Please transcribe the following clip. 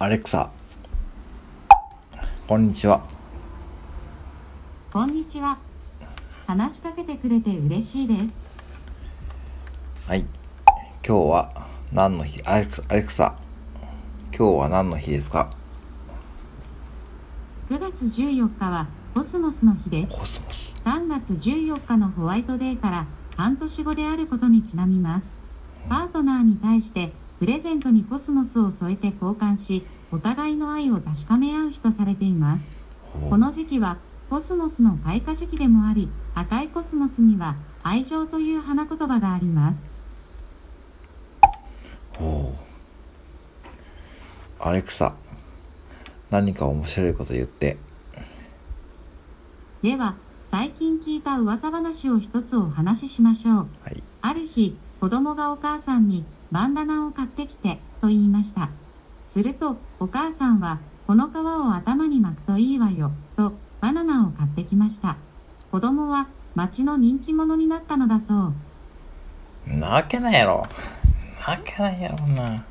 アレクサ。こんにちは。こんにちは。話しかけてくれて嬉しいです。はい。今日は何の日？アレクサ、アレクサ。今日は何の日ですか？9月14日はコスモスの日です。コスモス。3月14日のホワイトデーから半年後であることにちなみます。パートナーに対してプレゼントにコスモスを添えて交換し、お互いの愛を確かめ合う日とされています。この時期はコスモスの開花時期でもあり、赤いコスモスには愛情という花言葉があります。うほう。アレクサ。何か面白いこと言って。では、最近聞いた噂話を一つお話ししましょう。はい。ある日、子供がお母さんにバンダナを買ってきてと言いました。すると、お母さんは、この皮を頭に巻くといいわよ、とバナナを買ってきました。子供は町の人気者になったのだそう。なわけないやろ。なわけないやろな。